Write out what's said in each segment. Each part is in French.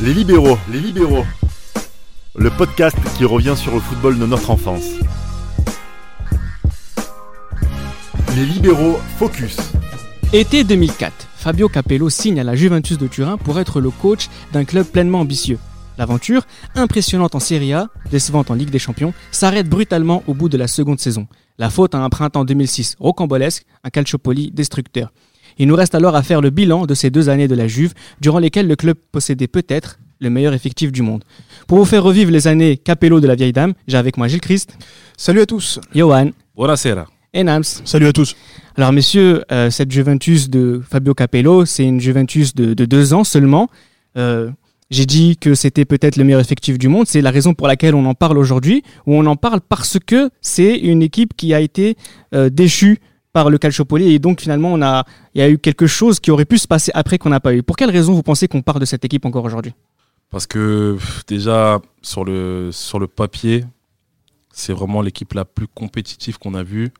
Les libéraux, les libéraux. Le podcast qui revient sur le football de notre enfance. Les libéraux focus. Été 2004, Fabio Capello signe à la Juventus de Turin pour être le coach d'un club pleinement ambitieux. L'aventure, impressionnante en Serie A, décevante en Ligue des Champions, s'arrête brutalement au bout de la seconde saison. La faute à un printemps 2006 rocambolesque, un Calciopoli destructeur. Il nous reste alors à faire le bilan de ces deux années de la Juve, durant lesquelles le club possédait peut-être le meilleur effectif du monde. Pour vous faire revivre les années Capello de la vieille dame, j'ai avec moi Gilles Christ, Salut à tous. Johan Buonasera. et Nams. Salut à tous. Alors messieurs, euh, cette Juventus de Fabio Capello, c'est une Juventus de, de deux ans seulement. Euh, j'ai dit que c'était peut-être le meilleur effectif du monde. C'est la raison pour laquelle on en parle aujourd'hui, ou on en parle parce que c'est une équipe qui a été euh, déchue par le Calciopoli et donc finalement on a, il y a eu quelque chose qui aurait pu se passer après qu'on n'a pas eu. Pour quelle raison vous pensez qu'on parle de cette équipe encore aujourd'hui? Parce que déjà, sur le, sur le papier, c'est vraiment l'équipe la plus compétitive qu'on a vue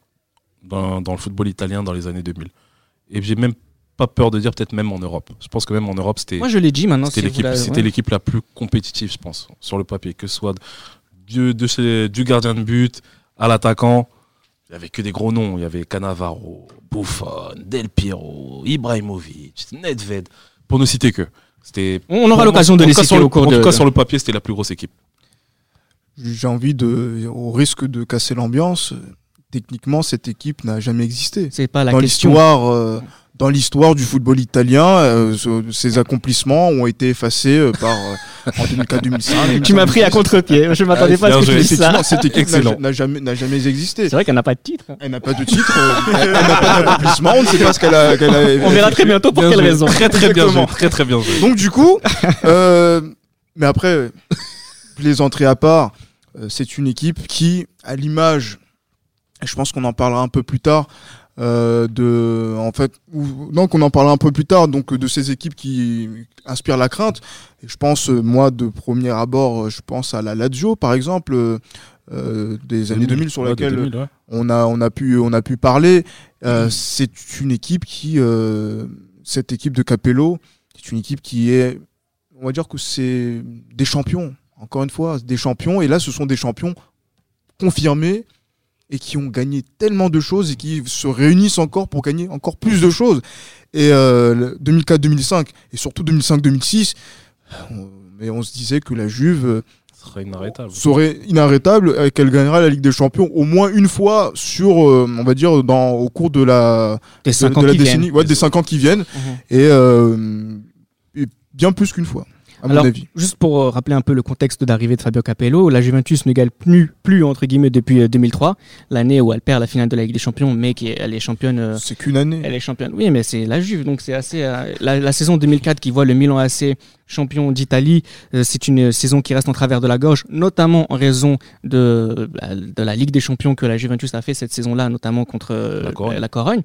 dans, dans le football italien dans les années 2000. Et j'ai même pas peur de dire peut-être même en Europe. Je pense que même en Europe, c'était Moi je l'ai dit maintenant. c'était si l'équipe la- c'était ouais. l'équipe la plus compétitive, je pense, sur le papier. Que ce soit du, de chez- du gardien de but à l'attaquant. Il n'y avait que des gros noms. Il y avait Cannavaro, Buffon, Del Piero, Ibrahimovic, Nedved, pour ne citer que. C'était On aura l'occasion de en les tout cas, citer sur le- au cours En de. tout cas, sur le papier, c'était la plus grosse équipe. J'ai envie de, au risque de casser l'ambiance, techniquement cette équipe n'a jamais existé. C'est pas la dans question. l'histoire, euh, dans l'histoire du football italien, euh, ce- ces accomplissements ont été effacés euh, par euh, en 2004-2005. Tu m'as pris à contre-pied. Je m'attendais pas à ce que tu dises ça. Cette équipe n'a- Excellent. n'a jamais, n'a jamais existé. C'est vrai qu'elle n'a pas de titre. Elle n'a pas de titre, euh, elle n'a pas d'accomplissement, on ne sait pas ce qu'elle a, qu'elle a- On verra très bientôt pour Bien quelle joué. raison. Très très bien joué. Très très bien joué. Donc du coup, euh, mais après, plaisanterie à part, euh, c'est une équipe qui, à l'image, et je pense qu'on en parlera un peu plus tard, euh, de, en fait, non, qu'on en parlera un peu plus tard, donc de ces équipes qui inspirent la crainte. Et je pense, euh, moi, de premier abord, euh, je pense à la Lazio, par exemple, euh, euh, des années 2000 sur laquelle 2000, ouais. on a, on a, pu, on a pu parler. Euh, C'est une équipe qui, euh, cette équipe de Capello, c'est une équipe qui est, on va dire que c'est des champions. Encore une fois, des champions. Et là, ce sont des champions confirmés et qui ont gagné tellement de choses et qui se réunissent encore pour gagner encore plus de choses. Et euh, le 2004-2005 et surtout 2005-2006, on- mais on se disait que la Juve euh, serait inarrêtable. serait inarrêtable et qu'elle gagnera la Ligue des Champions au moins une fois sur, euh, on va dire, dans, au cours de la, Des de, 5 de ans la qui décennie, viennent. ouais, des cinq ans qui viennent, Mhm. et, euh, et bien plus qu'une fois, à Alors, mon avis. Juste pour euh, rappeler un peu le contexte d'arrivée de Fabio Capello, la Juventus ne gagne plus, plus entre guillemets depuis euh, 2003, l'année où elle perd la finale de la Ligue des Champions, mais qui est- elle est championne. euh, C'est qu'une année. elle est championne. Oui, mais c'est la Juve, donc c'est assez. euh, la, la saison 2004 qui voit le Milan AC champion d'Italie, euh, c'est une saison qui reste en travers de la gorge, notamment en raison de, bah, de la Ligue des Champions que la Juventus a fait cette saison-là, notamment contre euh, La Corogne. la Corogne.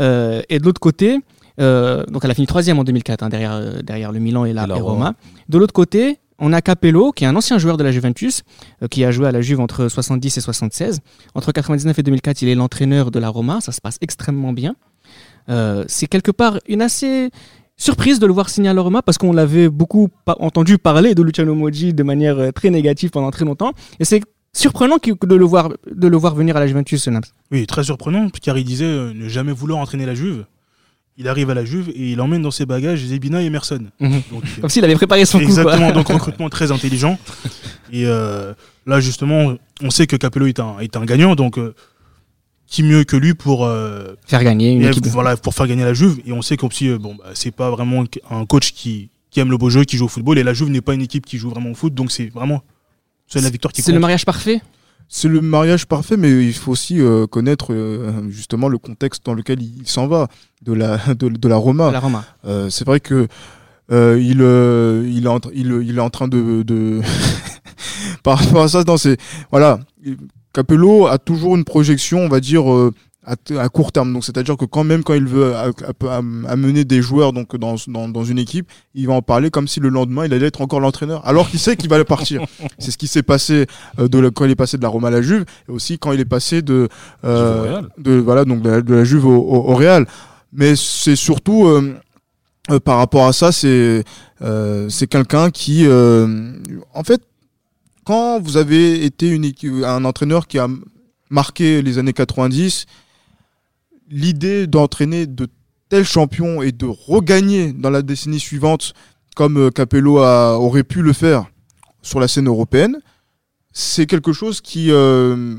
Euh, et de l'autre côté, euh, donc elle a fini troisième en 2004 hein, derrière, euh, derrière le Milan et la, Et la et Roma. Roma. De l'autre côté, on a Capello, qui est un ancien joueur de la Juventus, euh, qui a joué à la Juve entre 70 et 76. Entre 99 et 2004, il est l'entraîneur de la Roma. Ça se passe extrêmement bien. Euh, c'est quelque part une assez surprise de le voir signer à la Roma parce qu'on l'avait beaucoup pa- entendu parler de Luciano Moggi de manière euh, très négative pendant très longtemps. Et c'est surprenant de le voir, de le voir venir à la Juventus, ce Nams. Oui, très surprenant, car il disait euh, ne jamais vouloir entraîner la Juve. Il arrive à la Juve et il emmène dans ses bagages Zebina et Emerson. Mhm. Donc, Comme s'il avait préparé son coup. quoi. exactement, donc recrutement très intelligent. Et euh, là, justement, on sait que Capello est un, est un gagnant, donc euh, qui mieux que lui pour, euh, Faire gagner une et, équipe. voilà, pour faire gagner la Juve. Et on sait euh, bon, bah, c'est pas vraiment un coach qui, qui aime le beau jeu, qui joue au football. Et la Juve n'est pas une équipe qui joue vraiment au foot, donc c'est vraiment seule la victoire qui C'est compte. le mariage parfait? C'est le mariage parfait, mais il faut aussi euh, connaître euh, justement le contexte dans lequel il s'en va, de la, de, de la Roma. la Roma. Euh, c'est vrai que euh, il, euh, il, est en, il, il est en train de, de... par rapport à ça, non, c'est voilà, Capello a toujours une projection, on va dire euh, à, à court terme. Donc c'est-à-dire que quand même quand il veut am- amener des joueurs donc dans, dans, dans une équipe, il va en parler comme si le lendemain il allait être encore l'entraîneur, alors qu'il sait qu'il va partir. c'est ce qui s'est passé euh, de la- quand il est passé de la Roma à la Juve, et aussi quand il est passé de euh, de voilà donc de la, de la Juve au, au- au Real. Mais c'est surtout euh, euh, par rapport à ça, c'est euh, c'est quelqu'un qui, euh, en fait, quand vous avez été une équipe- un entraîneur qui a marqué les années 90, l'idée d'entraîner de tels champions et de regagner dans la décennie suivante, comme euh, Capello a- aurait pu le faire sur la scène européenne, c'est quelque chose qui euh,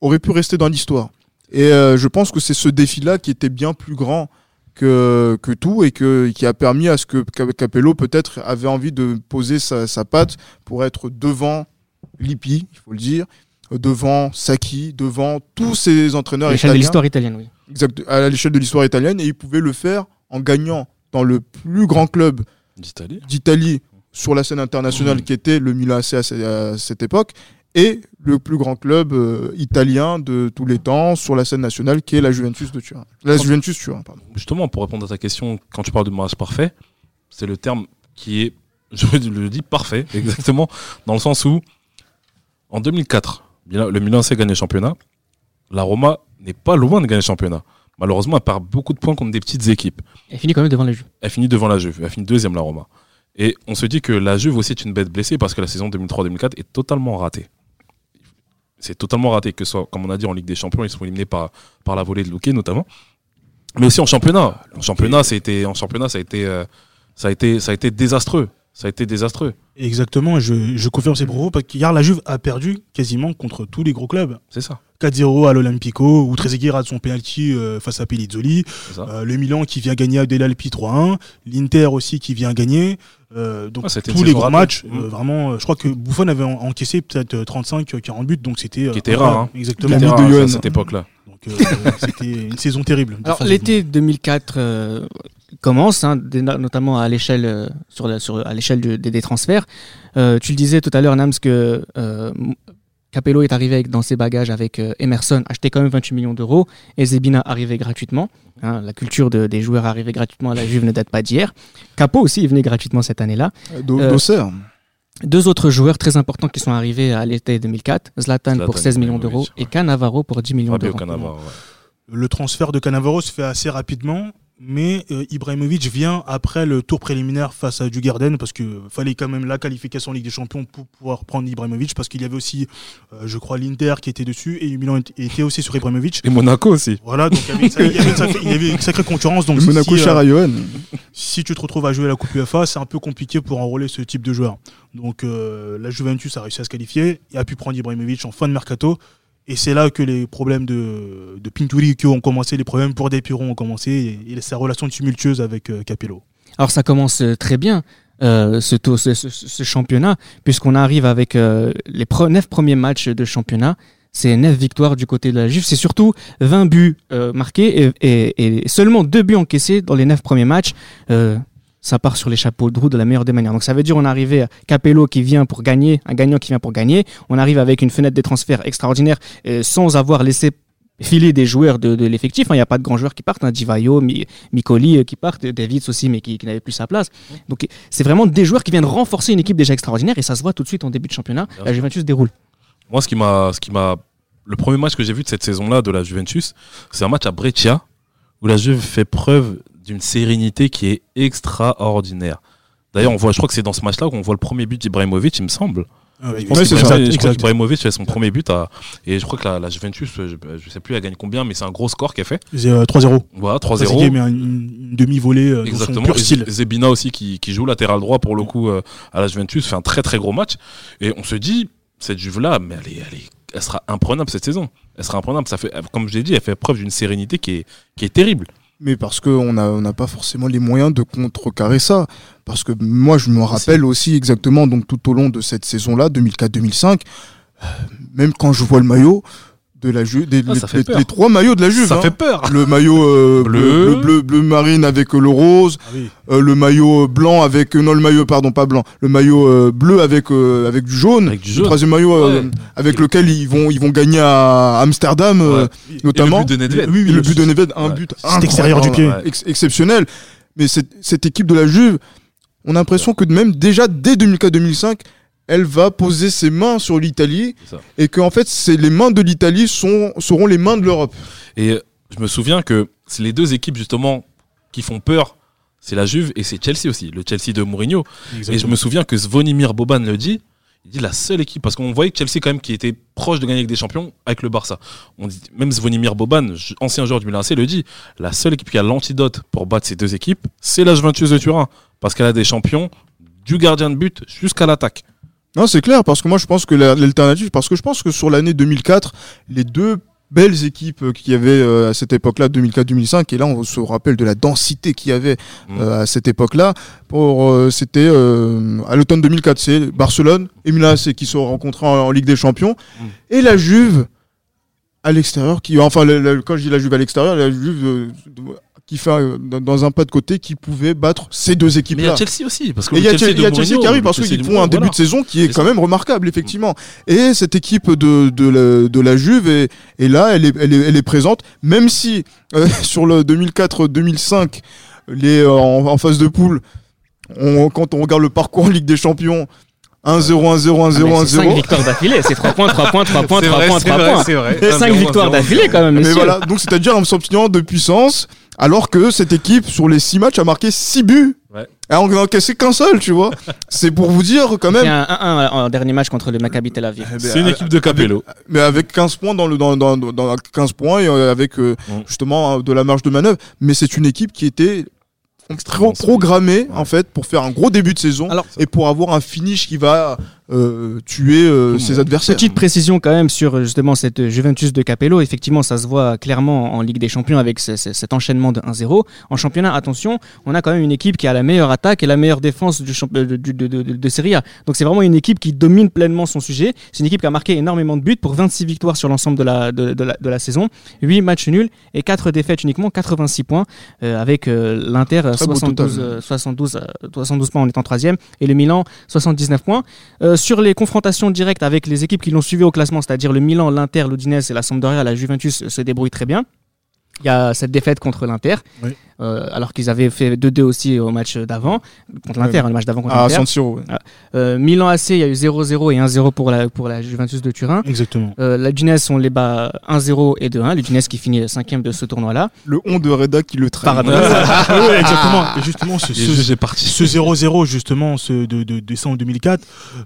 aurait pu rester dans l'histoire. Et euh, je pense que c'est ce défi-là qui était bien plus grand que, que tout et que, qui a permis à ce que Cap- Capello peut-être avait envie de poser sa, sa patte pour être devant Lippi, il faut le dire, devant Saki, devant tous ces entraîneurs l'échelle de l'histoire italienne, oui. Exact, à l'échelle de l'histoire italienne et il pouvait le faire en gagnant dans le plus grand club d'Italie. sur la scène internationale qui était le Milan AC à ce- à cette époque et le plus grand club euh, italien de tous les temps sur la scène nationale qui est la Juventus de Turin. La Juventus Turin, pardon. Justement, pour répondre à ta question, quand tu parles de mariage parfait, c'est le terme qui est, je le dis parfait, exactement, dans le sens où, en 2004, Milan- le Milan AC gagne le championnat, la Roma n'est pas loin de gagner le championnat. Malheureusement, elle perd beaucoup de points contre des petites équipes. Elle finit quand même devant la Juve. Elle finit devant la Juve, elle finit deuxième la Roma. Et on se dit que la Juve aussi est une bête blessée parce que la saison 2003-2004 est totalement ratée. C'est totalement raté, que ce soit, comme on a dit, en Ligue des Champions, ils sont éliminés par, par la volée de Luque notamment. Mais aussi en championnat. En championnat, ça a été, en championnat, ça a été, euh, ça a été, ça a été désastreux. Ça a été désastreux. Exactement, je, je confirme ces propos parce qu'hier la Juve a perdu quasiment contre tous les gros clubs. C'est ça. 4-0 à l'Olympico, où Trezeguet rate son penalty euh, face à Pellizzoli. Euh, le Milan qui vient gagner à Del Alpi 3-1. L'Inter aussi qui vient gagner. Euh, donc Ah, tous les ratée. matchs, Mm. euh, vraiment, euh, je crois que Buffon avait en- encaissé peut-être 35-40 buts, donc c'était. euh, Qui était rare, hein. Exactement. L'ami C'était de rare, Johan. à cette époque-là. Donc euh, c'était une saison terrible. Alors l'été 2004 euh, commence, hein, notamment à l'échelle euh, sur la- sur- à l'échelle de- des, des transferts. Euh, tu le disais tout à l'heure, Nams, que euh, Capello est arrivé avec, dans ses bagages avec euh, Emerson, acheté quand même 28 millions d'euros, et Zebina arrivé gratuitement. Hein, la culture de- des joueurs arrivés gratuitement à la Juve ne date pas d'hier. Capo aussi est venu gratuitement cette année-là. Do- Euh, D'Auxerre. Deux autres joueurs très importants qui sont arrivés à l'été 2004, Zlatan, Zlatan pour 16 millions d'euros et Cannavaro pour 10 millions d'euros. Ouais. Le transfert de Cannavaro se fait assez rapidement, mais euh, Ibrahimovic vient après le tour préliminaire face à Dugarden parce que fallait quand même la qualification en Ligue des Champions pour pouvoir prendre Ibrahimovic parce qu'il y avait aussi, euh, je crois, l'Inter qui était dessus et Milan était aussi sur Ibrahimovic. Et Monaco aussi. Voilà, donc il y avait une, sa- il y avait une sacrée, il y avait une sacrée concurrence. Donc si, Monaco euh, cher à Johan. si tu te retrouves à jouer la Coupe UEFA, c'est un peu compliqué pour enrôler ce type de joueur. Donc euh, la Juventus a réussi à se qualifier et a pu prendre Ibrahimovic en fin de mercato. Et c'est là que les problèmes de, de Pinturi ont commencé, les problèmes pour Del Piero ont commencé et, sa relation tumultueuse avec euh, Capello. Alors ça commence euh, très bien, euh, ce, ce, ce- championnat, puisqu'on arrive avec euh, les pre- neuf premiers matchs de championnat. C'est neuf victoires du côté de la Juve. C'est surtout 20 buts euh, marqués et, et- et seulement deux buts encaissés dans les neuf premiers matchs. Ça part sur les chapeaux de roue de la meilleure des manières. Donc ça veut dire on arrive à Capello qui vient pour gagner, un gagnant qui vient pour gagner. On arrive avec une fenêtre des transferts extraordinaire euh, sans avoir laissé filer des joueurs de, de l'effectif. hein. Il n'y a pas de grands joueurs qui partent. Hein. Divayo, Mi- Micoli euh, qui partent, Davids aussi, mais qui, qui n'avait plus sa place. Donc c'est vraiment des joueurs qui viennent renforcer une équipe déjà extraordinaire et ça se voit tout de suite en début de championnat. La. Juventus déroule. Moi, ce qui m'a, ce qui m'a, le premier match que j'ai vu de cette saison-là de la Juventus, c'est un match à Brescia où la Juve fait preuve d'une sérénité qui est extraordinaire. D'ailleurs, on voit, je crois que c'est dans ce match-là qu'on voit le premier but d'Ibrahimovic, il me semble. Ah ouais, Je pense qu'il c'est ça. je crois Exact. qu'Ibrahimovic fait son premier but à- et je crois que la, la Juventus, je, je sais plus, elle gagne combien, mais c'est un gros score qu'elle fait. Euh, 3-0. Voilà, Trezeguet 3-0. met un- une, une demi-volée euh, Exactement. pur style. Zebina aussi qui, qui joue latéral droit pour le coup euh, à la Juventus fait un très très gros match et on se dit cette Juve là mais elle est, elle est- elle sera imprenable cette saison. Elle sera imprenable. Ça fait comme je l'ai dit, elle fait preuve d'une sérénité qui est qui est terrible. Mais parce qu'on n'a on n'a pas forcément les moyens de contrecarrer ça. Parce que moi, je me rappelle aussi exactement, donc tout au long de cette saison-là, 2004-2005, euh, même quand je vois le maillot de la Juve, des- Ah, les, trois maillots de la Juve. ça hein. fait peur. Le maillot euh, bleu. Bleu. Bleu, marine avec euh, le rose, Ah oui. euh, le maillot blanc avec non le maillot pardon pas blanc, le maillot euh, bleu avec avec du jaune, Avec du le troisième maillot Ouais. avec lequel ils vont ils vont gagner à Amsterdam Ouais. notamment. Et le but de Nedved. Oui, oui, le but de Nedved, un Ouais. but extérieur du pied. ex- exceptionnel. Mais cette, cette équipe de la Juve, on a l'impression que même déjà dès 2004-2005, elle va poser ses mains sur l'Italie et que en fait, c'est les mains de l'Italie sont seront les mains de l'Europe. Et euh, je me souviens que c'est les deux équipes justement qui font peur, c'est la Juve et c'est Chelsea aussi, le Chelsea de Mourinho. Et je Exactement. me souviens que Zvonimir Boban le dit. Il dit la seule équipe, parce qu'on voyait que Chelsea quand même qui était proche de gagner avec des champions avec le Barça. On dit, même Zvonimir Boban, ancien joueur du Milan AC, le dit. La seule équipe qui a l'antidote pour battre ces deux équipes, c'est la Juventus de Turin. Parce qu'elle a des champions du gardien de but jusqu'à l'attaque. Non, c'est clair, parce que moi je pense que la- l'alternative, parce que je pense que sur l'année 2004, les deux belles équipes euh, qu'il y avait euh, à cette époque-là, 2004-2005, et là on se rappelle de la densité qu'il y avait Mm. euh, à cette époque-là, pour c'était à l'automne 2004, c'est Barcelone et Milan qui se rencontrant en, en Ligue des Champions, Mm. et la Juve à l'extérieur, qui enfin le- le- quand je dis la Juve à l'extérieur, la Juve qui fait euh, dans un pas de côté qui pouvait battre ces deux Mais il y équipes-là. a Chelsea aussi. Parce que Et il y a, Chelsea il y a de Chelsea Mourinho, qui arrive parce qu'ils font un début voilà. de saison qui est quand ça. même remarquable, effectivement. Et cette équipe de, de, la, de la Juve est, est là, elle est, elle, est, elle est présente, même si euh, sur le 2004-2005, les, euh, en, en phase de poule, on, quand on regarde le parcours en Ligue des Champions, 1-0, 1-0, 1-0, 5 1-0. victoires d'affilée, c'est 3 points, 3 points, 3 points, 3 points, 3 points. c'est vrai. 5 victoires d'affilée quand même, Mais voilà, donc c'est-à-dire un sentiment de puissance, alors que cette équipe, sur les 6 matchs, a marqué 6 buts. Ouais. Et on n'a encaissé qu'un seul, tu vois. C'est pour vous dire quand Il y même. a un 1-1 en dernier match contre le Maccabi Tel Aviv. Eh ben, C'est une équipe de Capello. mais avec 15 points dans le dans, dans, dans 15 points et euh, avec euh, Mm. justement euh, de la marge de manœuvre mais c'est une équipe qui était trop programmée en fait pour faire un gros début de saison Alors, et pour avoir un finish qui va euh, tuer euh, ses adversaires. Petite précision quand même sur euh, justement cette Juventus de Capello. Effectivement, ça se voit clairement en Ligue des Champions avec ce- ce- cet enchaînement de 1-0. En championnat, attention, on a quand même une équipe qui a la meilleure attaque et la meilleure défense du champ- de, de, de, de- Serie A. Donc c'est vraiment une équipe qui domine pleinement son sujet. C'est une équipe qui a marqué énormément de buts pour 26 victoires sur l'ensemble de la, de, de la, de la saison, 8 matchs nuls et 4 défaites uniquement, 86 points euh, avec l'Inter euh, Très beau 72, total. euh, 72, euh, 72 points en étant troisième et le Milan 79 points. Sur les confrontations directes avec les équipes qui l'ont suivi au classement, c'est-à-dire le Milan, l'Inter, l'Udinese et la Sampdoria, la Juventus se débrouille très bien. Il y a cette défaite contre l'Inter. Euh, alors qu'ils avaient fait 2-2 aussi au match d'avant, contre l'Inter, Ouais. le match d'avant contre à l'Inter. Siro. ouais. Euh, Milan AC, il y a eu 0-0 et 1-0 pour la, pour la Juventus de Turin. Exactement. Euh, la Udinese, on les bat 1-0 et 2-1. L'Udinese qui finit cinquième de ce tournoi-là. Le on de Reda qui le traîne. Pardon. Ah ouais, exactement. Et justement, ce, ce- juges est parti. ce 0-0 justement ce de, de décembre 2004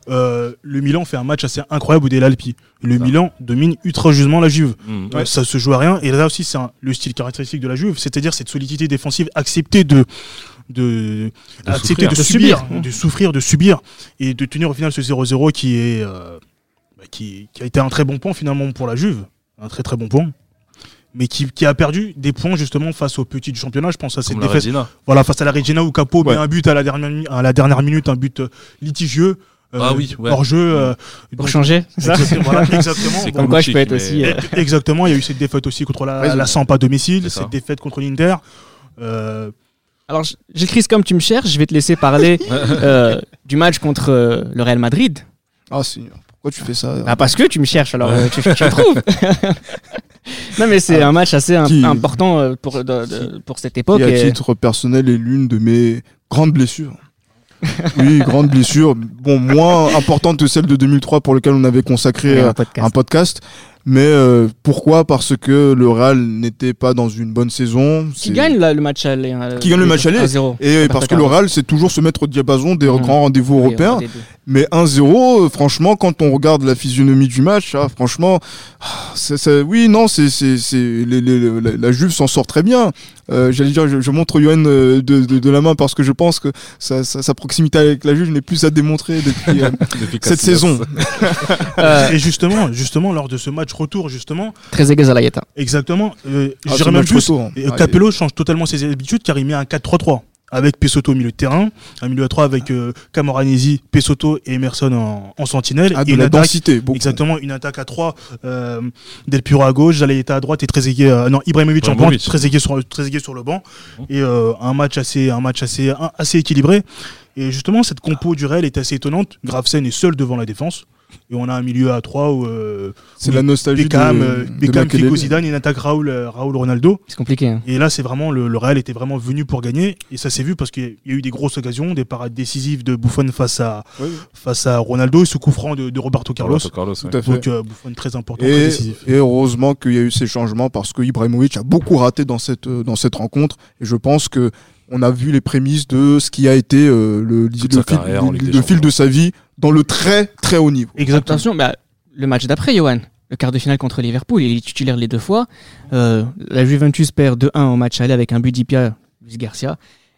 euh, le Milan fait un match assez incroyable au Del Alpi le Ça. Milan domine outrageusement la Juve Mm. Ça se joue à rien et là aussi c'est le style caractéristique de la Juve c'est-à-dire cette solidité défensive accepter de de, De accepter souffrir. de, De subir, subir. de souffrir de subir et de tenir au final ce 0-0 qui est euh, bah, qui, qui a été un très bon point finalement pour la Juve un très très bon point mais qui, qui a perdu des points justement face aux petits du championnat je pense à cette Comme la défaite Regina. voilà, face à la Regina où Capo Ouais. met un but à la dernière, à la dernière minute, un but euh, litigieux. euh, Ah oui, ouais. Hors jeu. euh, Pour donc- changer, c'est ça Exactement, voilà, exactement. C'est Bon, Comme quoi, je peux être aussi. euh, exactement, il y a eu cette défaite aussi contre la, Raison. la Samp à domicile, ça. cette défaite contre l'Inter. Euh, Alors, j'écris comme tu me cherches, je vais te laisser parler euh, du match contre euh, le Real Madrid. Ah Seigneur, pourquoi tu fais ça Ah, parce que tu me cherches, alors euh, tu, tu me trouves. non, mais c'est Ah. un match assez Qui- important pour, de- de- pour cette époque. qui, à et- titre personnel, est l'une de mes grandes blessures. oui, grande blessure. Bon, moins importante que celle de 2003 pour laquelle on avait consacré et un podcast. un podcast. Mais euh, pourquoi? Parce que le Real n'était pas dans une bonne saison. Qui gagne là, le match aller hein, Qui gagne le match aller? 1-0. Et Pas parce que le. Real, c'est toujours se mettre au diapason des Mhm. grands rendez-vous Oui, européens. Mais 1-0, euh, franchement, quand on regarde la physionomie du match, ah, franchement, ah, oui, non, c'est, la Juve s'en sort très bien. Euh, j'allais dire, je, je montre Johan euh, de, de, de la main parce que je pense que sa, sa, sa proximité avec la Juve n'est plus à démontrer depuis euh, Depuis cette saison. Euh, et justement, justement, lors de ce match retour, justement, Très égal Zalayeta. exactement, euh, Ah, je dirais même plus, retour, hein. Ah, Capello change totalement ses habitudes car il met un 4-3-3. Avec Pesotto au milieu de terrain, un milieu à 3 avec euh, Camoranesi, Pesotto et Emerson en, en sentinelle. ah, et de une la attaque densité, beaucoup. Exactement, une attaque à 3, euh, Del Piro à gauche, Zalaïeta à droite et Trezeguet, euh, non, Ibrahimovic en pointe. Trezeguet sur, Trezeguet sur le banc. Mhm. Et euh, un match assez, un match assez, un- assez équilibré. Et justement, cette compo du Real est assez étonnante. Gravesen est seul devant la défense. Et on a un milieu à 3 où euh, C'est la nostalgie Beckham, de, euh, de Beckham. Figo, Zidane et une attaque Raoul, euh, Raoul Ronaldo. C'est compliqué. hein. Et là, c'est vraiment le, le Real était vraiment venu pour gagner. Et ça s'est vu parce qu'il y a eu des grosses occasions, des parades décisives de Buffon face à, Oui. face à Ronaldo et ce coup franc de, de Roberto Carlos. Roberto Carlos, ouais. Tout à fait. Donc euh, Buffon très important, très Et, décisif. et heureusement qu'il y a eu ces changements parce que Ibrahimovic a beaucoup raté dans cette, euh, dans cette rencontre. Et je pense que on a vu les prémices de ce qui a été euh, le, le fil de sa vie dans le très très haut niveau. Exactement. Attention, bah, le match d'après, Johan. Le quart de finale contre Liverpool, il est titulaire les deux fois. Euh, la Juventus perd 2-1 au match aller avec un but d'Ipia, Luis Garcia,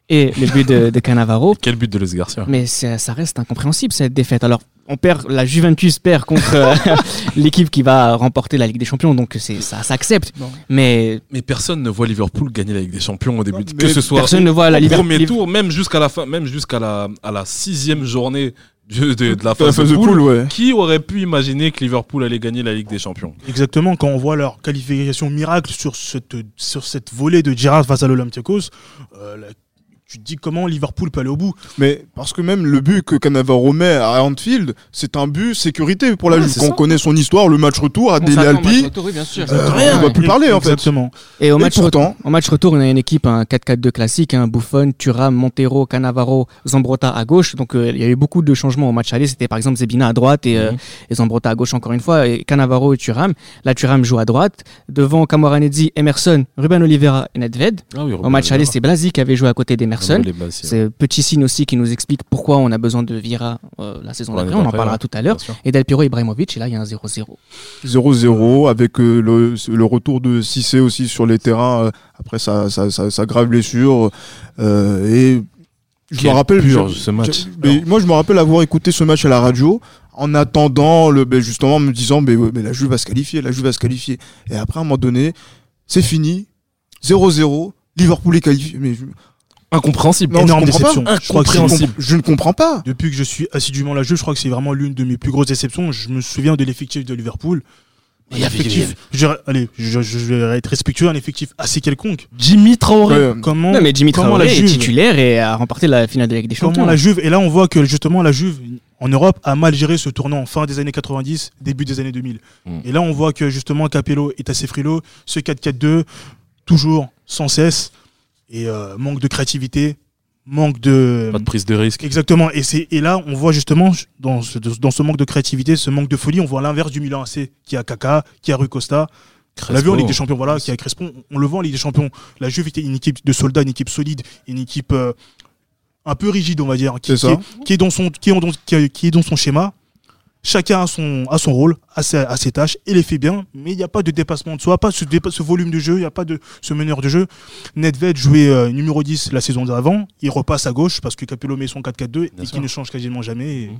et le but de, de Cannavaro. Quel but de Luis Garcia Mais ça reste incompréhensible cette défaite. Alors, on perd, la Juventus perd contre euh, l'équipe qui va remporter la Ligue des Champions, donc c'est ça s'accepte. Mais Mais personne ne voit Liverpool gagner la Ligue des Champions au début. Non, de- que ce soit personne ne voit la au Liverpool. premier tour, même jusqu'à la fin, même jusqu'à la, à la sixième journée de, de- de la phase, de poule, ouais. Qui aurait pu imaginer que Liverpool allait gagner la Ligue des Champions Exactement, quand on voit leur qualification miracle sur cette, sur cette volée de Girard face à l'Olympiakos, euh, la- tu te dis comment Liverpool peut aller au bout. Mais parce que même le but que Cannavaro met à Anfield, c'est un but sécurité pour la Ouais, Juve. Quand on connaît son histoire, le match retour à on Dele Alpi, oui. Euh, on va plus parler, en fait. Exactement. Et au et match, pourtant, En match retour, on a une équipe, un 4-4-2 classique, un Buffon, Thuram, Montero, Cannavaro, Zambrotta à gauche. Donc euh, il y a eu beaucoup de changements au match aller. C'était par exemple Zebina à droite et, euh, Mhm. et Zambrotta à gauche encore une fois, et Cannavaro et Thuram. Là, Thuram joue à droite. Devant Camoranesi, Emerson, Ruben Oliveira et Nedved. Ah oui, Au match aller, c'est Blasi qui avait joué à côté d'Emerson. C'est petit signe aussi qui nous explique pourquoi on a besoin de Vira euh, la saison d'après. On en parlera ouais. tout à l'heure. Et Del Piero Ibrahimovic, et là il y a un 0-0. 0-0 avec euh, le, le retour de Cissé aussi sur les terrains euh, après sa, sa, sa- sa grave blessure. euh, et je me rappelle. je- ce match. je- mais moi, je me rappelle avoir écouté ce match à la radio en attendant, le, ben, justement, en me disant mais, la Juve va se qualifier, la Juve va se qualifier. Et après, à un moment donné, c'est fini. 0-0. Liverpool est qualifié. Mais je, Incompréhensible. Non, je Énorme comprends pas. déception. Je crois que je ne comprends pas. Depuis que je suis assidûment la Juve, je crois que c'est vraiment l'une de mes plus grosses déceptions. Je me souviens de l'effectif de Liverpool. Il y Un effectif, je, allez, je, je vais être respectueux, un effectif assez quelconque. Jimmy Traoré. Comment, Non, mais Jimmy comment Traoré la est Juve, titulaire et a remporté la finale de la Ligue des Champions. comment la Juve, et là on voit que justement la Juve en Europe a mal géré ce tournant fin des années 90, début des années 2000. Mm. Et là on voit que justement Capello est assez frileux, ce 4-4-2, toujours sans cesse, et euh, manque de créativité, manque de... Pas de prise de risque. Exactement. Et, c'est, et là, on voit justement, dans ce, dans ce manque de créativité, ce manque de folie, on voit l'inverse du Milan AC, qui a Kaka, qui a Rui Costa. On l'a vu en Ligue des Champions, voilà, qui a Crespon. On le voit en Ligue des Champions. La Juve était une équipe de soldats, une équipe solide, une équipe euh, un peu rigide, on va dire, qui, est, qui est dans son, qui est, est- qui est dans son schéma. Chacun a son, a son rôle, a ses, a ses tâches, et les fait bien, mais il n'y a pas de dépassement de soi, pas ce, ce volume de jeu, il n'y a pas de ce meneur de jeu. Nedved jouait euh, numéro 10 la saison d'avant, il repasse à gauche parce que Capello met son 4-4-2 et qui ne change quasiment jamais. Et, Mhm.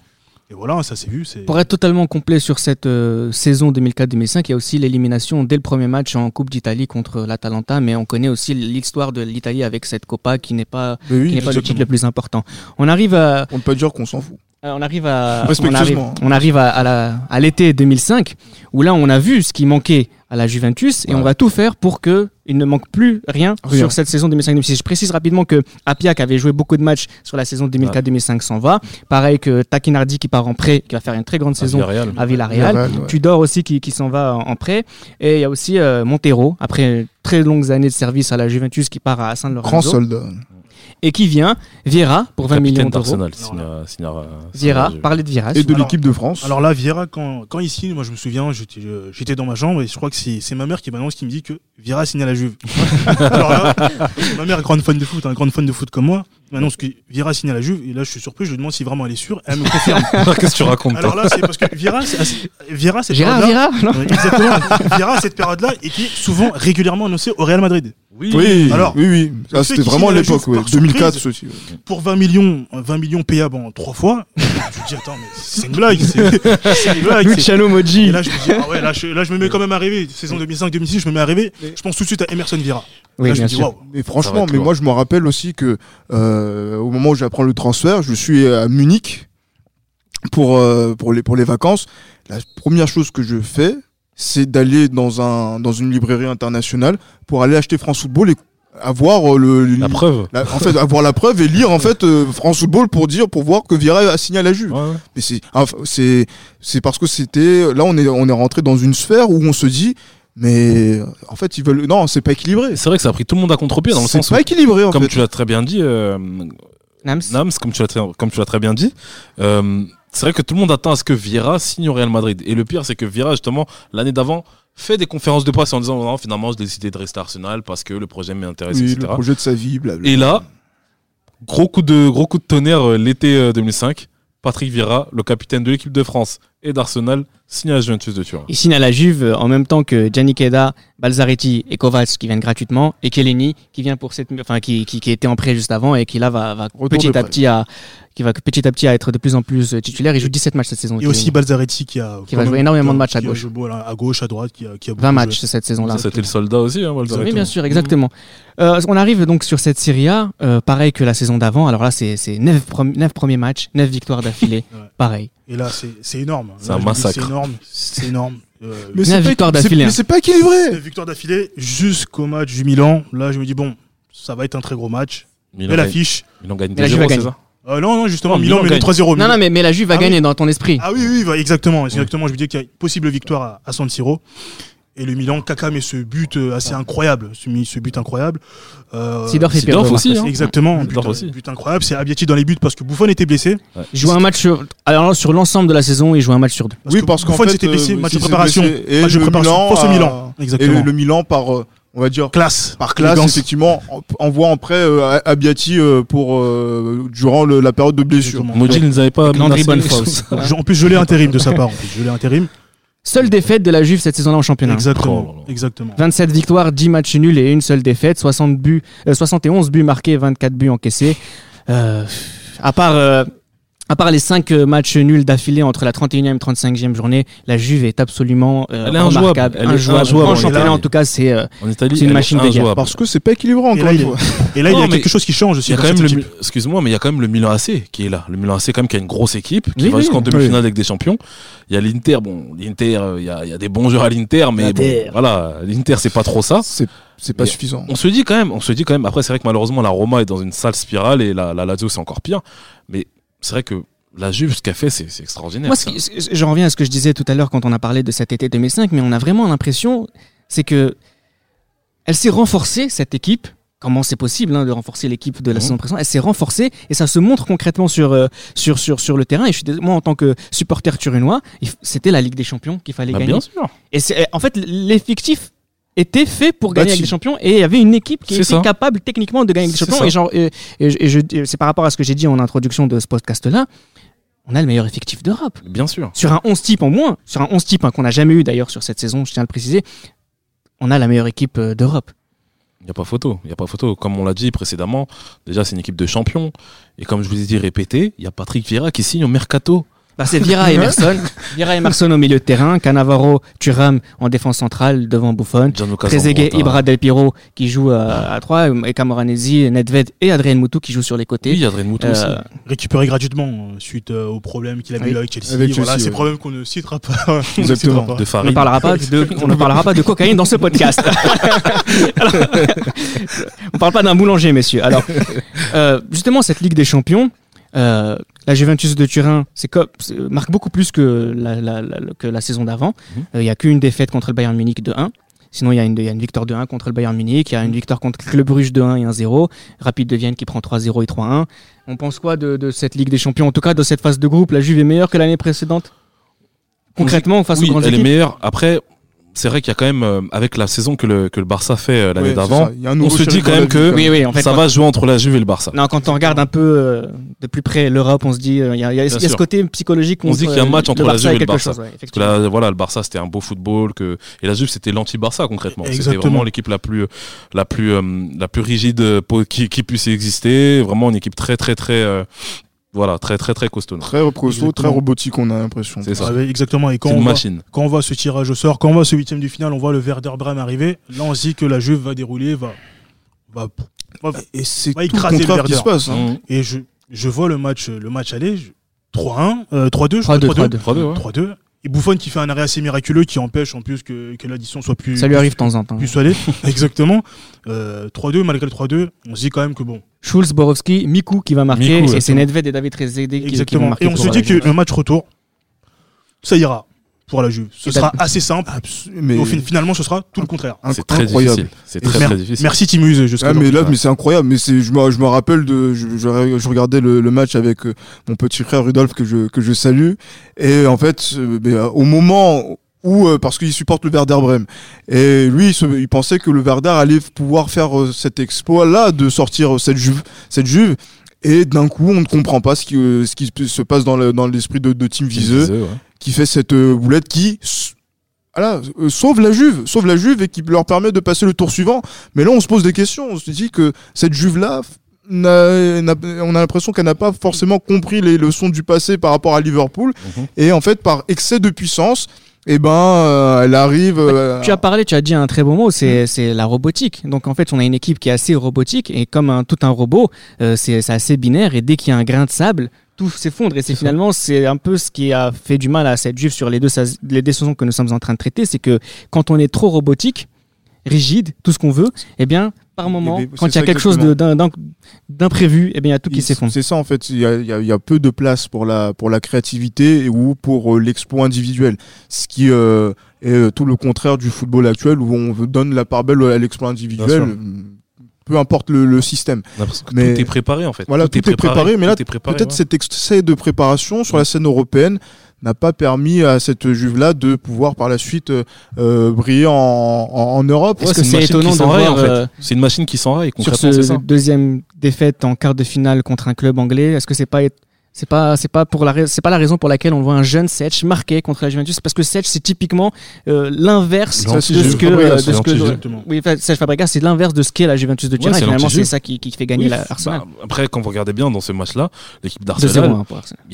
Et voilà, ça s'est vu. Pour être totalement complet sur cette euh, saison 2004-2005, il y a aussi l'élimination dès le premier match en Coupe d'Italie contre l'Atalanta, mais on connaît aussi l'histoire de l'Italie avec cette Copa qui n'est pas, Mais oui, qui n'est pas le titre le plus important. On arrive à, On ne peut pas dire qu'on s'en fout. on arrive à, on arrive, Respectueusement. on arrive à, à l'été 2005, où là on a vu ce qui manquait à la Juventus et Ouais. on va tout faire pour que il ne manque plus rien, Rien. sur cette saison 2005-2006. Je précise rapidement que Apia qui avait joué beaucoup de matchs sur la saison 2004-2005 s'en va. Pareil que Takinardi qui part en prêt, qui va faire une très grande saison Villarreal. à Villarreal. Villarreal, ouais. Tudor aussi qui, qui s'en va en, prêt. Et il y a aussi euh, Montero, après très longues années de service à la Juventus, qui part à San Grand soldat. Et qui vient, Vieira, pour 20 millions d'euros. signera- signera- Vieira, parler de Vieira. Et de Alors- l'équipe de France. Alors là, Vieira, quand, quand il signe, moi je me souviens, j'étais euh, j'étais dans ma chambre et je crois que c'est ma mère qui m'annonce, qui me dit que Vieira signe à la Juve. Alors là, ma mère est grande fan de foot, hein, grande fan de foot comme moi, m'annonce que Vieira signe à la Juve et là je suis surpris, je lui demande si vraiment elle est sûre, elle me confirme. Qu'est-ce que tu racontes Alors là, c'est parce que Vieira, c'est assez- Vieira, cette période-là- Vieira. Vieira, à cette période-là, était souvent régulièrement annoncé au Real Madrid. Oui, Alors, oui, oui. fait c'était vraiment l'époque, Juve ouais. par 2004 surprise. ceci. ouais. Pour 20 millions, 20 millions payables en trois fois, tu te dis, attends, mais c'est une blague. C'est c'est une blague. c'est- Luciano Et Moggi. là, je me dis, ah ouais, là, je, là, je me mets quand même à rêver. Saison 2005-2006, je me mets à rêver. Je pense tout de suite à Emerson Vieira. Oui, là, je bien me dis, sûr. waouh. Mais franchement, mais moi je me rappelle aussi que euh, au moment où j'apprends le transfert, je suis à Munich pour, euh, pour, les, pour les vacances. La première chose que je fais, c'est d'aller dans, un, dans une librairie internationale pour aller acheter France Football et avoir euh, le, La preuve. la- en fait, avoir la preuve et lire en fait euh, France Football pour dire, pour voir que Vieira a signé à la Juve. Ouais, ouais. Mais c'est, enfin, c'est, c'est parce que c'était, là on est, on est rentré dans une sphère où on se dit, mais en fait ils veulent, non, c'est pas équilibré. C'est vrai que ça a pris tout le monde à contre-pied dans le C'est sens où, pas équilibré en comme fait. tu l'as très bien dit, euh, Nams Nams, comme tu l'as très, comme tu l'as très bien dit, euh, c'est vrai que tout le monde attend à ce que Vieira signe au Real Madrid. Et le pire, c'est que Vieira, justement, l'année d'avant, fait des conférences de presse en disant non, finalement, j'ai décidé de rester à Arsenal parce que le projet m'intéresse, Oui, le etc. projet de sa vie, blabla. Et là, gros coup de, gros coup de tonnerre euh, l'été euh, 2005. Patrick Vieira, le capitaine de l'équipe de France et d'Arsenal, signe à la Juventus de Turin. Il signe à la Juve euh, en même temps que Gianni Queda, Balzaretti et Kovacs qui viennent gratuitement et Keleni qui vient pour cette, enfin qui, qui, qui était en prêt juste avant et qui là va, va petit à petit à qui va petit à petit à être de plus en plus euh, titulaire. Il joue 17 matchs cette saison. Et aussi Balzaretti qui a Qui va jouer énormément de matchs à gauche. joué, voilà, à gauche, à droite, qui a, qui a beaucoup 20 joué. matchs cette saison-là. Ça, c'était le soldat aussi, hein, Balzaretti. Oui, bien sûr, exactement. Euh, on arrive donc sur cette Serie A, euh, pareil que la saison d'avant. Alors là, c'est 9, premiers matchs, 9 victoires d'affilée. Ouais. Pareil. Et là, c'est c'est énorme. C'est un massacre. C'est énorme. C'est énorme. Euh, Mais c'est c'est- d'affilée, mais c'est pas équilibré. neuf victoires d'affilée jusqu'au match du Milan. Là, je me dis, bon, ça va être un très gros match. Milan Belle gagne, affiche. Milan gagne Mais la Juve a 2-0, c'est gagné. ça Euh, non, non, justement, Non, Milan, Milan gagne. 3-0. Non, non, mais, mais la Juve va Ah oui. gagner dans ton esprit. Ah oui, oui, exactement. Exactement. Je me dis qu'il y a une possible victoire à, à San Siro. Et le Milan, Kaka met ce but euh, assez incroyable. Ce, but incroyable. Euh, Sidorf et aussi, hein. Exactement. But, Sidorf aussi. but incroyable. C'est Abietti dans les buts parce que Buffon était blessé. Il joue un match sur, alors, sur l'ensemble de la saison, il joue un match sur deux. Parce oui, que parce qu'en fait, s'était blessé. euh, match s'il de préparation. blessé, et Match de le préparation. Milan, Face au euh, Milan. Et Exactement. le, le Milan par, euh, on va dire, Classe. par classe, effectivement, en- envoie en prêt euh, Abbiati euh, pour euh, durant le- la période de blessure. Moji ne les avait pas. Je- En plus, je l'ai intérim de sa part. En plus, je l'ai intérim. Seule défaite de la Juve cette saison-là en championnat. Exactement. Oh. Exactement. 27 victoires, 10 matchs nuls et une seule défaite, 60 buts, euh, 71 buts marqués, 24 buts encaissés. Euh, à part euh, à part les 5 matchs nuls d'affilée entre la 31e et 35e journée, la Juve est absolument euh, Elle est remarquable, Elle est injouable. injouable En championnat, en tout cas, c'est euh, une machine de guerre. Parce que c'est pas équilibré encore une fois. Et là, il y a quelque chose qui change aussi. Excuse-moi, mais il y a quand même le Milan AC qui est là. Le Milan AC quand même qui a une grosse équipe qui Oui, va oui. jusqu'en demi-finale avec des champions. Il y a l'Inter, bon, l'Inter, euh, il y a, il y a des bons joueurs à l'Inter, mais bon, L'Inter. voilà, l'Inter c'est pas trop ça. C'est c'est pas Mais suffisant. On se dit quand même, on se dit quand même. Après, c'est vrai que malheureusement la Roma est dans une sale spirale et la, la Lazio c'est encore pire. Mais c'est vrai que la Juve, ce qu'elle fait, c'est extraordinaire. Moi, ce qui- ce- je reviens à ce que je disais tout à l'heure quand on a parlé de cet été 2005, mais on a vraiment l'impression, c'est que elle s'est renforcée cette équipe. Comment c'est possible hein, de renforcer l'équipe de la Mhm. saison précédente? Elle s'est renforcée et ça se montre concrètement sur euh, sur sur sur le terrain. Et je suis dés- moi en tant que supporter turinois, c'était la Ligue des Champions qu'il fallait Bah, gagner. bien sûr. Et en fait l'effectif était fait pour gagner Bâti. avec des champions et il y avait une équipe qui était ça. capable techniquement de gagner avec des champions ça. et, genre, et, c'est par rapport à ce que j'ai dit en introduction de ce podcast là on a le meilleur effectif d'Europe Bien sûr. sur un 11 type en moins sur un 11 type hein, qu'on n'a jamais eu d'ailleurs sur cette saison je tiens à le préciser on a la meilleure équipe euh, d'Europe Il n'y a pas photo. Il a pas photo. Comme on l'a dit précédemment, déjà c'est une équipe de champions. Et comme je vous ai dit répété, il y a Patrick Vieira qui signe au mercato. Bah, c'est Vira et Emerson Vira et Emerson au milieu de terrain Cannavaro Thuram en défense centrale devant Buffon Trezeguet, Zambrotta. Ibra Del Piro qui joue à, à 3 et Camoranesi, Nedved et Adrien Moutou qui jouent sur les côtés. Oui, Adrien Mouton aussi. Euh, récupéré gratuitement euh, suite euh, aux problèmes qu'il avait Oui. eu avec Chelsea. Avec voilà, ces ouais. problèmes qu'on ne citera pas. On ne Exactement. citera pas. De on, ne parlera pas de, on ne parlera pas de cocaïne dans ce podcast. Alors, on parle pas d'un boulanger, messieurs. Alors, euh, justement, cette Ligue des Champions, euh, la Juventus de Turin c'est c'est- marque beaucoup plus que la, la- la- que la saison d'avant. Euh, Mhm. Il y a qu'une défaite contre le Bayern Munich de 1. Sinon, il y, a une, il y a une victoire de 1 contre le Bayern Munich, il y a une victoire contre le Bruges de 1 et 1-0, Rapide de Vienne qui prend 3-0 et 3-1. On pense quoi de, de cette Ligue des Champions? En tout cas, de cette phase de groupe, la Juve est meilleure que l'année précédente? Concrètement, face oui, aux grandes elle est équipes? meilleure. Après, c'est vrai qu'il y a quand même, euh, avec la saison que le, que le Barça fait euh, l'année Ouais, d'avant, on se dit quand même que quand Oui, oui, en fait. ça quand- va jouer entre la Juve et le Barça. Non, quand on regarde un peu euh, de plus près l'Europe, on se dit, euh, il y a, il y a- y ce côté psychologique. On se dit qu'il y a un match entre la Juve et le Barça. chose, ouais, Parce que effectivement. là, voilà, le Barça c'était un beau football que et la Juve c'était l'anti-Barça concrètement. C'était vraiment l'équipe la plus la plus euh, la plus rigide qui, qui puisse exister. Vraiment une équipe très très très euh, voilà très très très costaud. Très costaud, très robotique, on a l'impression. C'est ça. Ah exactement. Et quand on, une voit, machine. quand on voit ce tirage au sort, quand on voit ce huitième de finale, on voit le Werder Bremen arriver. Là, on se dit que la Juve va dérouler, va, va, va- Et c'est Va tout le écraser le contraire qui se Werder. passe. hein. Mmh. Et je, je vois le match, le match aller, je- 3-1, euh, 3-2, je 3-2, crois, 3-2. 3-2, ouais. 3-2. Et Buffon qui fait un arrêt assez miraculeux qui empêche en plus que, que l'addition soit plus. Ça lui arrive de temps en temps. Plus soignée. Exactement. Euh, 3-2, malgré le 3-2, on se dit quand même que bon. Schulz, Borowski, Miku qui va marquer, Miku, et c'est. Nedved et David Trezeguet qui, qui vont Exactement. marquer. Et on se dit que Juve. le match retour, ça ira pour la Juve. Ce Et sera assez simple. Mais au fin- finalement, ce sera tout le contraire. C'est très incroyable. difficile. C'est très mer- très difficile. Merci Timuse jusqu'à Ah, mais là, mais c'est incroyable. Mais c'est, je me, je me rappelle de, je, je- je regardais le, le match avec euh, mon petit frère Rudolf que je, que je salue. Et en fait, euh, mais, euh, au moment où, euh, parce qu'il supporte le Werder Bremen, et lui, il, se- il pensait que le Werder allait pouvoir faire euh, cet exploit-là de sortir euh, cette Juve, cette Juve. Et d'un coup, on ne comprend pas ce qui, ce qui se passe dans, le- dans l'esprit de, de Team Viseux Viseux, ouais. Qui fait cette euh, boulette qui voilà, euh, sauve la Juve, sauve la Juve et qui leur permet de passer le tour suivant. Mais là, on se pose des questions. On se dit que cette Juve-là, on a l'impression qu'elle n'a pas forcément compris les leçons du passé par rapport à Liverpool. Mhm. Et en fait, par excès de puissance, eh ben, euh, elle arrive. euh, Tu as parlé, tu as dit un très beau mot, Mm. c'est la robotique. Donc en fait, on a une équipe qui est assez robotique et comme un, tout un robot, euh, c'est assez binaire et dès qu'il y a un grain de sable, tout s'effondre. Et c'est finalement, c'est un peu ce qui a fait du mal à cette juive sur les deux, les deux saisons que nous sommes en train de traiter, c'est que quand on est trop robotique, rigide, tout ce qu'on veut, eh bien, par moment, ben, quand il y a quelque chose d'imprévu, eh bien, il y a tout qui s'effondre. C'est ça en fait, il y a, il y peu de place pour la, pour la créativité ou pour euh, l'exploit individuel. Ce qui euh, est euh, tout le contraire du football actuel où on donne la part belle à l'exploit individuel, peu importe le, le système. Mais- tout est préparé en fait. Voilà, tout, est préparé, mais là, peut-être ouais. cet excès de préparation sur la scène européenne n'a pas permis à cette Juve-là de pouvoir par la suite euh, euh, briller en, en, en Europe. Ouais, c'est une c'est machine étonnant qui de voir en fait. euh, C'est une machine qui s'enraye sur ce ça. deuxième défaite en quart de finale contre un club anglais Est-ce que c'est pas c'est pas c'est pas pour la c'est pas la raison pour laquelle on voit un jeune Setch marqué contre la Juventus parce que Setch c'est typiquement euh, l'inverse de ce que Fabregas, euh, de c'est ce que oui Serge Fabregas c'est l'inverse de ce qu'est la Juventus de Turin. Ouais, finalement c'est ça qui, qui fait gagner Oui, la Arsenal. Bah, après, quand vous regardez bien dans ce match-là, l'équipe 2-0 d'Arsenal, hein, pour Arsenal.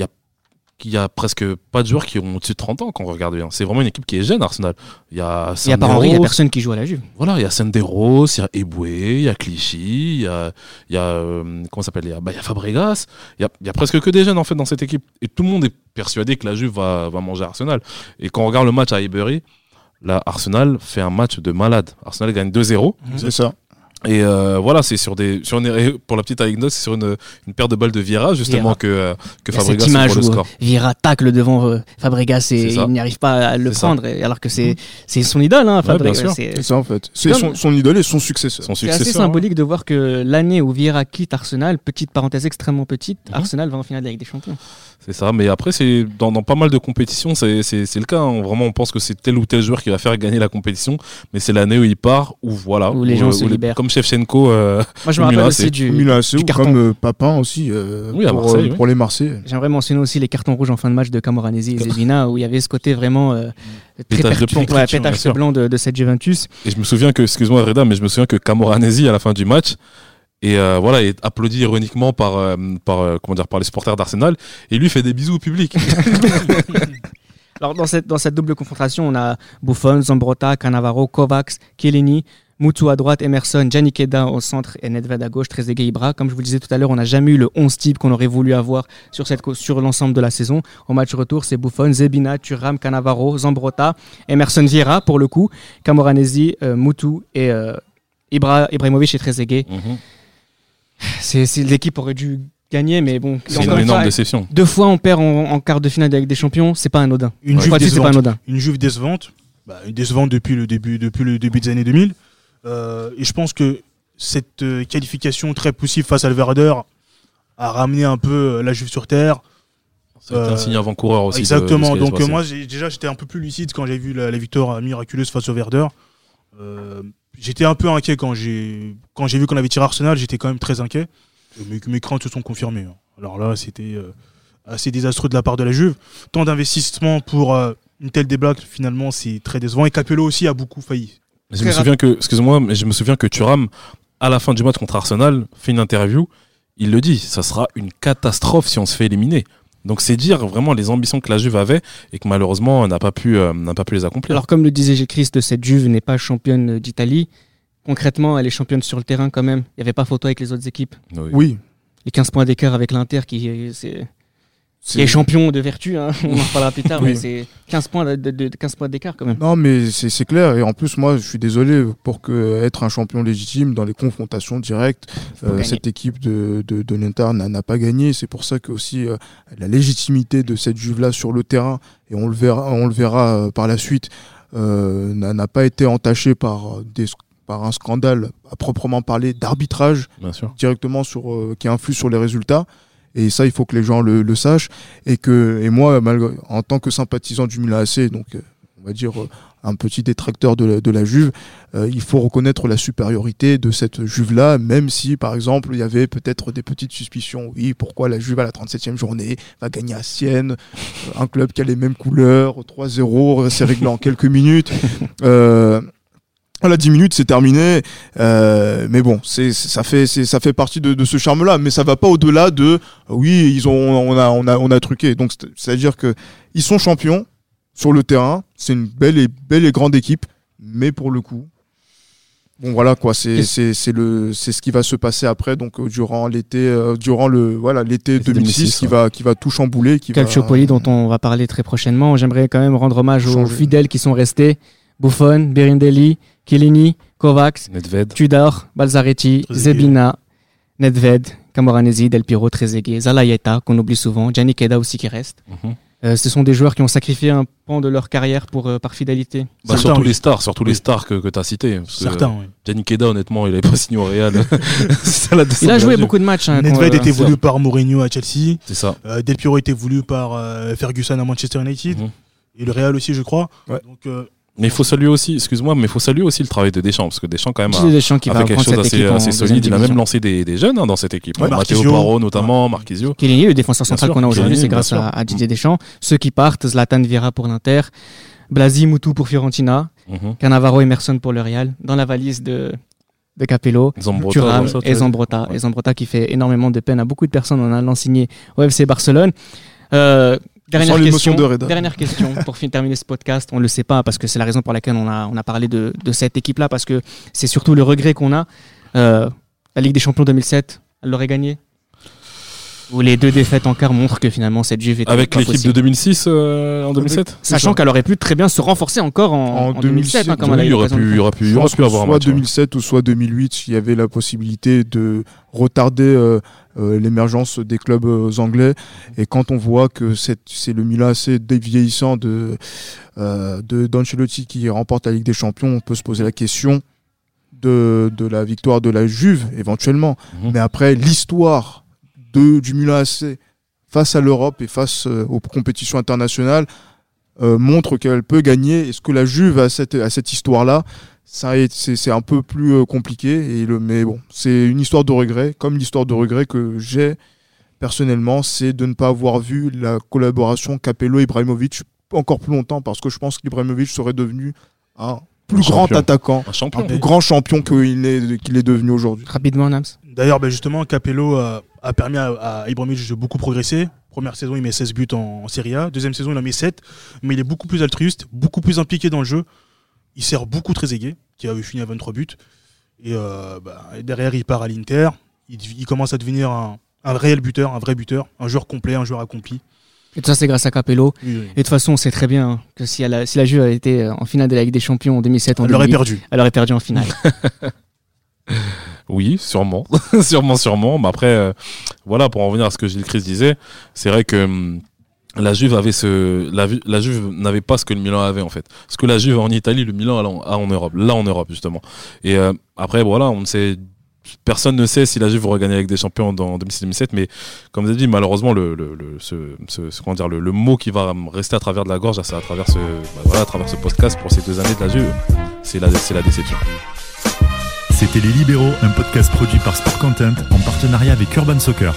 Il y a presque pas de joueurs qui ont au-dessus de 30 ans quand vous regardez bien. C'est vraiment une équipe qui est jeune, Arsenal. Il y a il y a pas Henry il y a personne qui joue à la Juve Voilà, il y a Senderos, il y a Eboué, il y a Clichy, il y a, il y a euh, comment ça s'appelle il y a, bah, il y a Fabregas, il y a, il y a presque que des jeunes en fait dans cette équipe. Et tout le monde est persuadé que la Juve va, va manger Arsenal. Et quand on regarde le match à Highbury, là, Arsenal fait un match de malade. Arsenal gagne 2-0. C'est ça. Et euh, voilà, c'est sur des, sur une- pour la petite anecdote, c'est sur une, une paire de balles de Vieira justement que, euh, que Fabregas cette image ouvre le où score. Vieira tacle devant euh, Fabregas et il n'y arrive pas à le prendre et- alors que c'est c'est son idole hein, Fabregas c'est- ça en fait. C'est son, son idole et son successeur. Son C'est assez hein. symbolique de voir que l'année où Vieira quitte Arsenal, petite parenthèse extrêmement petite, Mhm. Arsenal va en finale de la Ligue des Champions. C'est ça, mais après, c'est dans, dans pas mal de compétitions, c'est le cas. hein. Vraiment, on pense que c'est tel ou tel joueur qui va faire gagner la compétition, mais c'est l'année où il part, où voilà. Où les gens se les- libèrent. Comme Shevchenko, euh, Moi, je me rappelle Milan aussi du. Milan AC du ou carton. comme euh, Papin aussi euh, Oui, à pour, Marseille, euh, oui. pour les Marseillais. J'aimerais mentionner aussi les cartons rouges en fin de match de Camoranesi et Zebina, où il y avait ce côté vraiment euh, très Pétage de perturbant, plomb, ouais, pétage de blanc de, de cette Juventus. et je me souviens que, excuse-moi Reda, mais je me souviens que Camoranesi à la fin du match, et euh, voilà, est applaudi ironiquement par, euh, par, euh, comment dire, par les supporters d'Arsenal, et lui fait des bisous au public. Alors, dans cette, dans cette double confrontation, on a Buffon, Zambrotta, Cannavaro, Kovacs, Chiellini, Mutu à droite, Emerson, Gianni Keda au centre et Nedved à gauche, Trezeguet, Ibra. Comme je vous le disais tout à l'heure, on n'a jamais eu le 11 type qu'on aurait voulu avoir sur, cette, sur l'ensemble de la saison. Au match retour, c'est Buffon, Zebina, Thuram, Cannavaro, Zambrotta, Emerson Vieira pour le coup, Camoranesi, euh, Mutu et euh, Ibra, Ibrahimovic et Trezeguet. Mhm. C'est, c'est- l'équipe aurait dû gagner, mais bon. C'est une une énorme fois, déception. deux fois on perd en, en quart de finale avec des champions, c'est pas anodin. Une Je Juve c'est pas décevante. anodin. une Juve décevante, bah, une décevante depuis le début, depuis le début des années 2000. Euh, et je pense que cette euh, qualification très poussive face à le Werder a ramené un peu euh, la Juve sur terre. C'est un signe avant-coureur aussi. de- de ce Exactement. Donc moi, déjà, j'étais un peu plus lucide quand j'ai vu la, la victoire miraculeuse face au Werder. Euh, j'étais un peu inquiet quand j'ai quand j'ai vu qu'on avait tiré Arsenal. J'étais quand même très inquiet. Et Mes, mes craintes se sont confirmées. hein. Alors là, c'était assez désastreux de la part de la Juve. Tant d'investissement pour une telle débâcle, finalement, c'est très décevant. Et Capello aussi a beaucoup failli. Je me souviens que, excuse-moi, mais je me souviens que Thuram, à la fin du match contre Arsenal, fait une interview. Il le dit, ça sera une catastrophe si on se fait éliminer. Donc c'est dire vraiment les ambitions que la Juve avait et que malheureusement n'a pas pu euh, n'a pas pu les accomplir. Alors, comme le disait. Christ, cette Juve n'est pas championne d'Italie. Concrètement, elle est championne sur le terrain quand même. Il n'y avait pas photo avec les autres équipes. Oui. Oui, Les 15 points d'écart avec l'Inter, qui c'est Qui est champion de vertu, hein. on en parlera plus tard, Oui. mais c'est 15 points de, de- de- 15 points d'écart quand même. Non, mais c'est c'est clair. Et en plus, moi, je suis désolé pour que être un champion légitime dans les confrontations directes, euh, cette équipe de, de, de n'a pas gagné. C'est pour ça que aussi euh, la légitimité de cette Juve-là sur le terrain, et on le verra, on le verra euh, par la suite, euh, n'a pas été entachée par, des, par un scandale à proprement parler d'arbitrage directement sur, euh, qui influe sur les résultats. Et ça, il faut que les gens le, sachent. Et que, et moi, malgré, en tant que sympathisant du Milan AC, donc euh, on va dire euh, un petit détracteur de la, Juve, euh, il faut reconnaître la supériorité de cette Juve-là, même si, par exemple, il y avait peut-être des petites suspicions. Oui, pourquoi la Juve à la 37e journée va gagner à Sienne, un club qui a les mêmes couleurs, 3-0, c'est réglé en quelques minutes. Voilà, 10 minutes, c'est terminé. Euh, mais bon, c'est ça fait c'est- ça fait partie de, de ce charme-là, mais ça va pas au-delà de oui, ils ont on a on a on a truqué. Donc c'est- c'est-à-dire que ils sont champions sur le terrain. C'est une belle et belle et grande équipe, mais pour le coup. Bon voilà quoi, c'est c'est c'est le c'est ce qui va se passer après donc euh, durant l'été euh, durant le voilà l'été L'été 2006, 2006, qui ouais. va qui va tout chambouler qui va Calciopoli dont on va parler très prochainement. J'aimerais quand même rendre hommage aux fidèles qui sont restés. Buffon, Birindelli, Chiellini, Kovacs, Nedved. Tudor, Balzaretti. Zebina, Nedved, Camoranesi, Del Piero, Trezeguet, Zalayeta, qu'on oublie souvent, Gianni Keda aussi qui reste. Mhm. Euh, ce sont des joueurs qui ont sacrifié un pan de leur carrière pour, euh, par fidélité. Bah, Certains, surtout oui. les stars, surtout les stars que, que tu as cités. Certains, oui. Gianni Keda, honnêtement, il avait pas signé au Real. Il a joué beaucoup de matchs. hein, Nedved euh, était voulu par Mourinho à Chelsea. C'est ça. Euh, Del Piero était voulu par euh, Ferguson à Manchester United. Mhm. Et le Real aussi, je crois. Ouais. Donc, euh, Mais il faut saluer aussi, excuse-moi, mais il faut saluer aussi le travail de Deschamps, parce que Deschamps, quand même, Didier Deschamps qui a, fait quelque chose assez, assez solide. Il a même lancé des, des jeunes hein, dans cette équipe. Ouais, Matteo Marquisio. Paro, notamment, Marquisio. Chiellini, le défenseur central qu'on a aujourd'hui, c'est grâce à, à Didier Deschamps. Ceux qui partent, Zlatan Vieira pour l'Inter, Blasi Moutou pour Fiorentina, Mhm. Cannavaro Emerson pour le Real, dans la valise de, de Capello. Thuram tu et. Zambrota. Ouais. Et Zambrota qui fait énormément de peine à beaucoup de personnes en allant signer au FC Barcelone. Euh, dernière, question, de Reda. dernière question pour terminer ce podcast. On ne le sait pas parce que c'est la raison pour laquelle on a, on a parlé de, de cette équipe-là parce que c'est surtout le regret qu'on a. Euh, la Ligue des Champions 2007, elle l'aurait gagnée Ou les deux défaites en quart montrent que finalement cette Juve était Avec l'équipe de possible. 2006 euh, en 2007 Sachant qu'elle aurait pu très bien se renforcer encore en, En en 2007, hein, 2007, comme elle a Oui, il y aurait pu, il pu, pu avoir un soit match. ouais. 2007 ou soit 2008, il y avait la possibilité de retarder euh, l'émergence des clubs euh, anglais. Et quand on voit que c'est le Milan assez vieillissant de, euh, de d'Ancelotti qui remporte la Ligue des Champions, on peut se poser la question de, de la victoire de la Juve éventuellement. Mhm. Mais après, l'histoire du Milan AC face à l'Europe et face euh, aux compétitions internationales euh, montre qu'elle peut gagner. Est-ce que la Juve a cette, a cette histoire-là? Ça est- c'est c'est un peu plus euh, compliqué, et le, mais bon, c'est une histoire de regret, comme l'histoire de regret que j'ai personnellement, c'est de ne pas avoir vu la collaboration Capello-Ibrahimovic encore plus longtemps, parce que je pense qu'Ibrahimovic serait devenu un plus Un grand champion. attaquant, Un un champion. plus grand champion qu'il est, qu'il est devenu aujourd'hui. Rapidement, Nams. D'ailleurs, ben, justement, Capello a permis à, à Ibrahimovic de beaucoup progresser. Première saison, il met 16 buts en, en Serie A. Deuxième saison, il en met 7. Mais il est beaucoup plus altruiste, beaucoup plus impliqué dans le jeu. Il sert beaucoup Trezeguet, qui avait fini à 23 buts. Et euh, bah, derrière, il part à l'Inter. Il, il commence à devenir un, un réel buteur, un vrai buteur, un joueur complet, un joueur accompli. Et tout ça, c'est grâce à Capello. Oui, oui. Et de toute façon, on sait très bien que si, elle a- si la Juve avait été en finale de la Ligue des Champions en 2007, en Elle l'aurait 2008, perdu. elle aurait perdu en finale. Oui, sûrement, sûrement, sûrement. Mais après, euh, voilà, pour en revenir à ce que Gilles Christ disait, c'est vrai que hum, la Juve n'avait pas ce que le Milan avait en fait. Ce que la Juve a en Italie, le Milan a en, Europe, là en Europe justement. Et euh, après, voilà, on ne sait, personne ne sait si la Juve aurait gagné avec des champions dans 2006-2007, mais comme vous avez dit, malheureusement, le, le, ce, mot qui va rester à travers de la gorge, c'est à travers ce, bah, à travers ce podcast pour ces deux années de la Juve, c'est la déception. C'était Les Libéraux, un podcast produit par Sport Content en partenariat avec Urban Soccer.